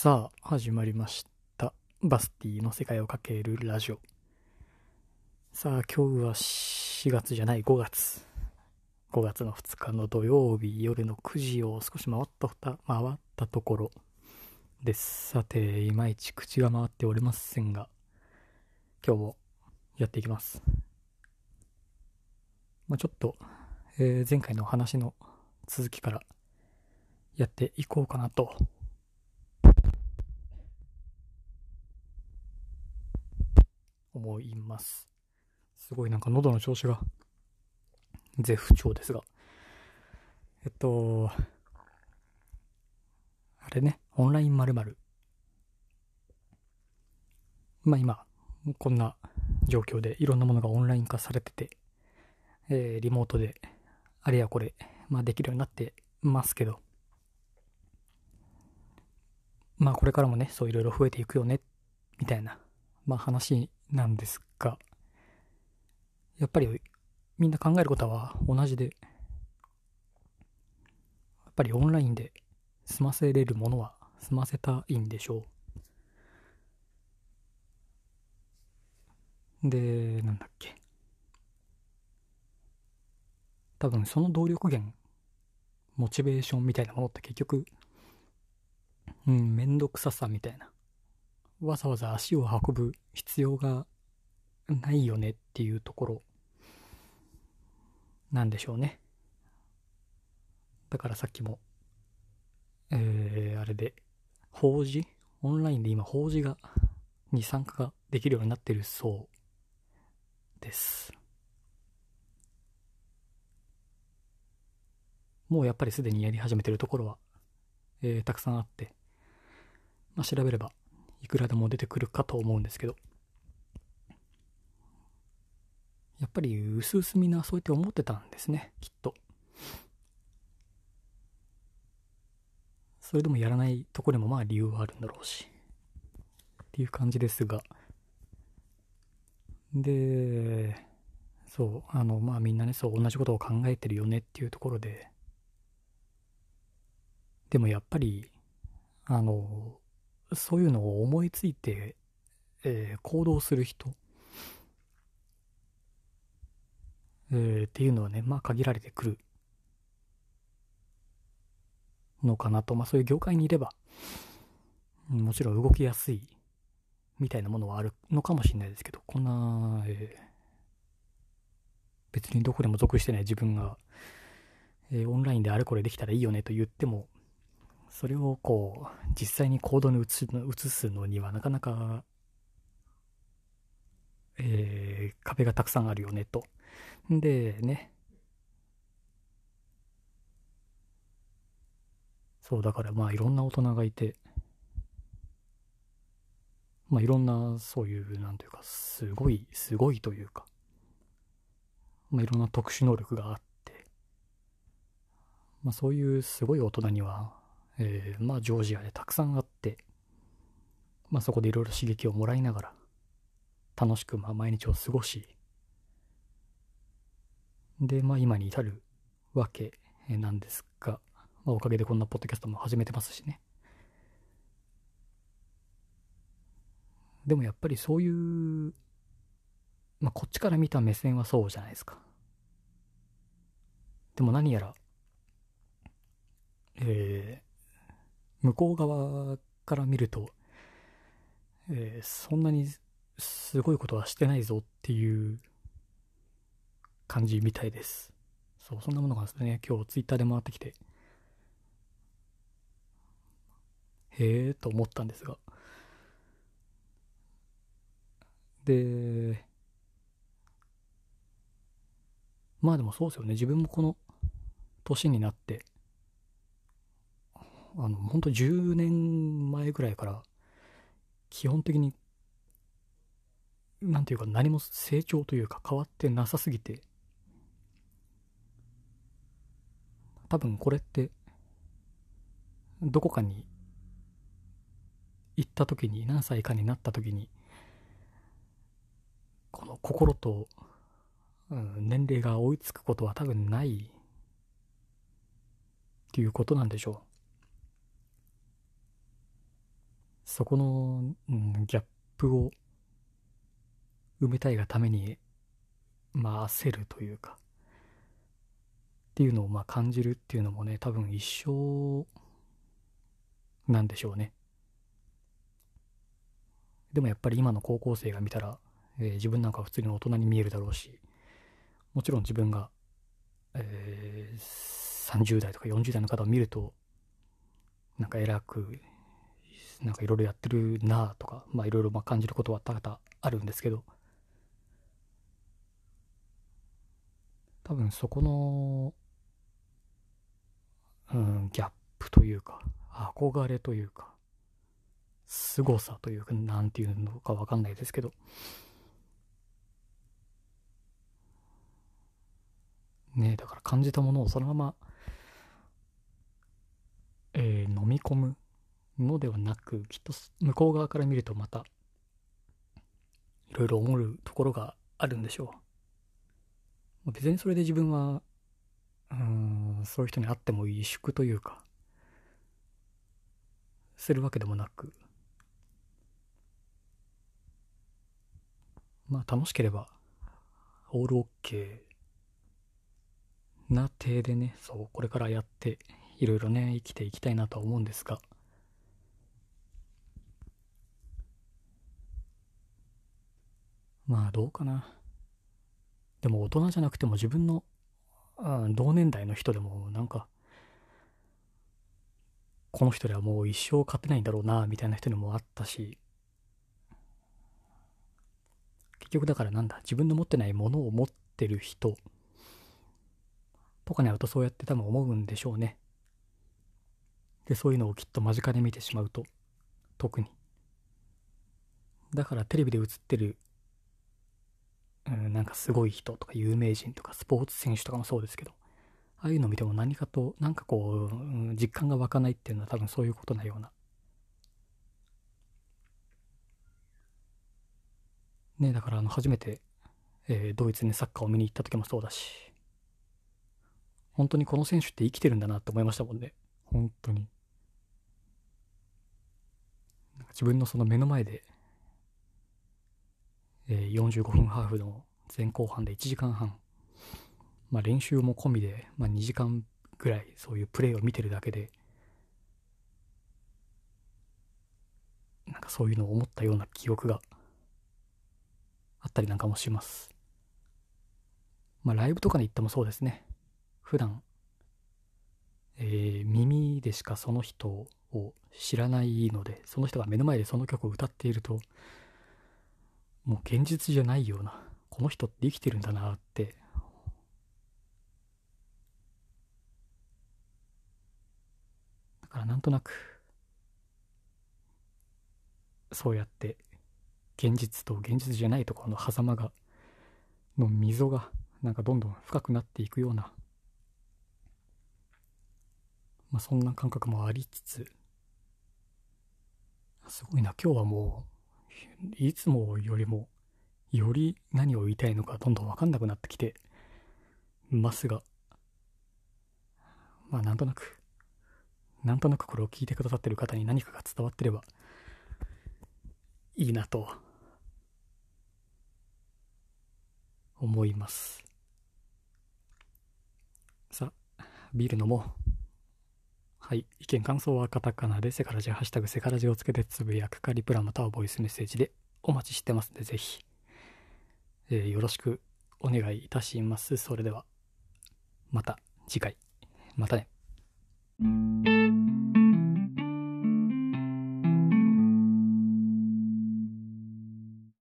さあ、始まりました。バスティの世界をかけるラジオ。さあ、今日は4月じゃない、5月。5月の2日の土曜日夜の9時を少し回った、回ったところです。さて、いまいち口が回っておりませんが、今日もやっていきます。まあ、ちょっと、えー前回の話の続きからやっていこうかなと思います。すごいなんか喉の調子が絶不調ですが。えっと、あれね、オンライン〇〇。まあ今、こんな状況でいろんなものがオンライン化されてて、えーリモートであれやこれ、まあできるようになってますけど、まあこれからもね、そういろいろ増えていくよね、みたいな、まあ話なんですが、やっぱりみんな考えることは同じで、やっぱりオンラインで済ませれるものは済ませたいんでしょう。で、なんだっけ？多分その動力源、モチベーションみたいなものって結局、うん、めんどくささみたいな。わざわざ足を運ぶ必要がないよねっていうところなんでしょうね。だからさっきも、えー、あれで、法事？オンラインで今法事が、に参加ができるようになってるそうです。もうやっぱりすでにやり始めてるところは、えーたくさんあって、まあ、調べればいくらでも出てくるかと思うんですけど、やっぱり薄々みんなそうやって思ってたんですね、きっと。それでもやらないところにもまあ理由はあるんだろうし。っていう感じですが。で、そう、あの、まあみんなね、そう同じことを考えてるよねっていうところで、でもやっぱり、あの、そういうのを思いついて、えー行動する人、えーっていうのはね、まあ限られてくるのかなと、まあそういう業界にいれば、もちろん動きやすいみたいなものはあるのかもしれないですけど、こんな、えー別にどこでも属してない自分が、えーオンラインであれこれできたらいいよねと言っても、それをこう、実際に行動に移すの移すのにはなかなか、えー壁がたくさんあるよねと。で、ね。そう、だからまあいろんな大人がいて、まあいろんなそういう、なんというか、すごい、すごいというか、まあいろんな特殊能力があって、まあそういうすごい大人には、えーまあジョージアでたくさんあって、まあそこでいろいろ刺激をもらいながら、楽しくまあ毎日を過ごし、で、まあ今に至るわけなんですが、まあおかげでこんなポッドキャストも始めてますしね。でもやっぱりそういう、まあこっちから見た目線はそうじゃないですか。でも何やら、えー向こう側から見ると、えーそんなにすごいことはしてないぞっていう感じみたいです。そう、そんなものがですね、今日ツイッターで回ってきて、へえと思ったんですが。で、まあでもそうですよね。自分もこの年になって、あの、本当10年前ぐらいから、基本的に、なんていうか何も成長というか変わってなさすぎて、多分これって、どこかに行った時に、何歳かになった時に、この心と、うん年齢が追いつくことは多分ないっていうことなんでしょう。そこの、うん、ギャップを埋めたいがために、まあ焦るというか、っていうのをまあ感じるっていうのもね、多分一生なんでしょうね。でもやっぱり今の高校生が見たら、えー、自分なんか普通に大人に見えるだろうし、もちろん自分が、えー、30代とか40代の方を見ると、なんか偉く、なんかいろいろやってるなとか、まあいろいろ感じることは多々あるんですけど、多分そこの、うん、ギャップというか、憧れというか、凄さというか、なんていうのかわかんないですけど、ねだから感じたものをそのまま、えー、飲み込む。のではなく、きっと向こう側から見るとまた、いろいろ思うところがあるんでしょう。別にそれで自分は、うん、そういう人に会ってもいい祝というか、するわけでもなく、まあ楽しければ、オールオッケーな体でね、そう、これからやって、いろいろね、生きていきたいなとは思うんですが、まあどうかな。でも大人じゃなくても自分の、あ同年代の人でもなんか、この人ではもう一生勝てないんだろうな、みたいな人にもあったし、結局だからなんだ、自分の持ってないものを持ってる人とかに会うとそうやって多分思うんでしょうね。で、そういうのをきっと間近で見てしまうと、特に。だからテレビで映ってる、うん、なんかすごい人とか有名人とかスポーツ選手とかもそうですけど、ああいうのを見ても何かと、なんかこう、うん、実感が湧かないっていうのは多分そういうことなようなね、だからあの初めて、えー、ドイツにサッカーを見に行った時もそうだし、本当にこの選手って生きてるんだなって思いましたもんね。本当に。自分のその目の前で、え、45分ハーフの前後半で1時間半、まあ練習も込みで、まあ2時間ぐらいそういうプレーを見てるだけで、なんかそういうのを思ったような記憶があったりなんかもします。まあ、ライブとかに行ってもそうですね。普段、えー、耳でしかその人を知らないので、その人が目の前でその曲を歌っていると、もう現実じゃないような、この人って生きてるんだなって、だからなんとなく、そうやって現実と現実じゃないところの狭間が、の溝が、なんかどんどん深くなっていくような、まあそんな感覚もありつつ、すごいな、今日はもう、いつもよりも、より何を言いたいのかどんどんわかんなくなってきてますが、まあなんとなく、なんとなくこれを聞いてくださってる方に何かが伝わってればいいなと思います。さあ、ビール飲もう。はい。意見感想はカタカナでセカラジ、ハッシュタグセカラジをつけてつぶやくかリプラまたはボイスメッセージでお待ちしてますので、ぜひ、えー、よろしくお願いいたします。それでは、また次回。またね。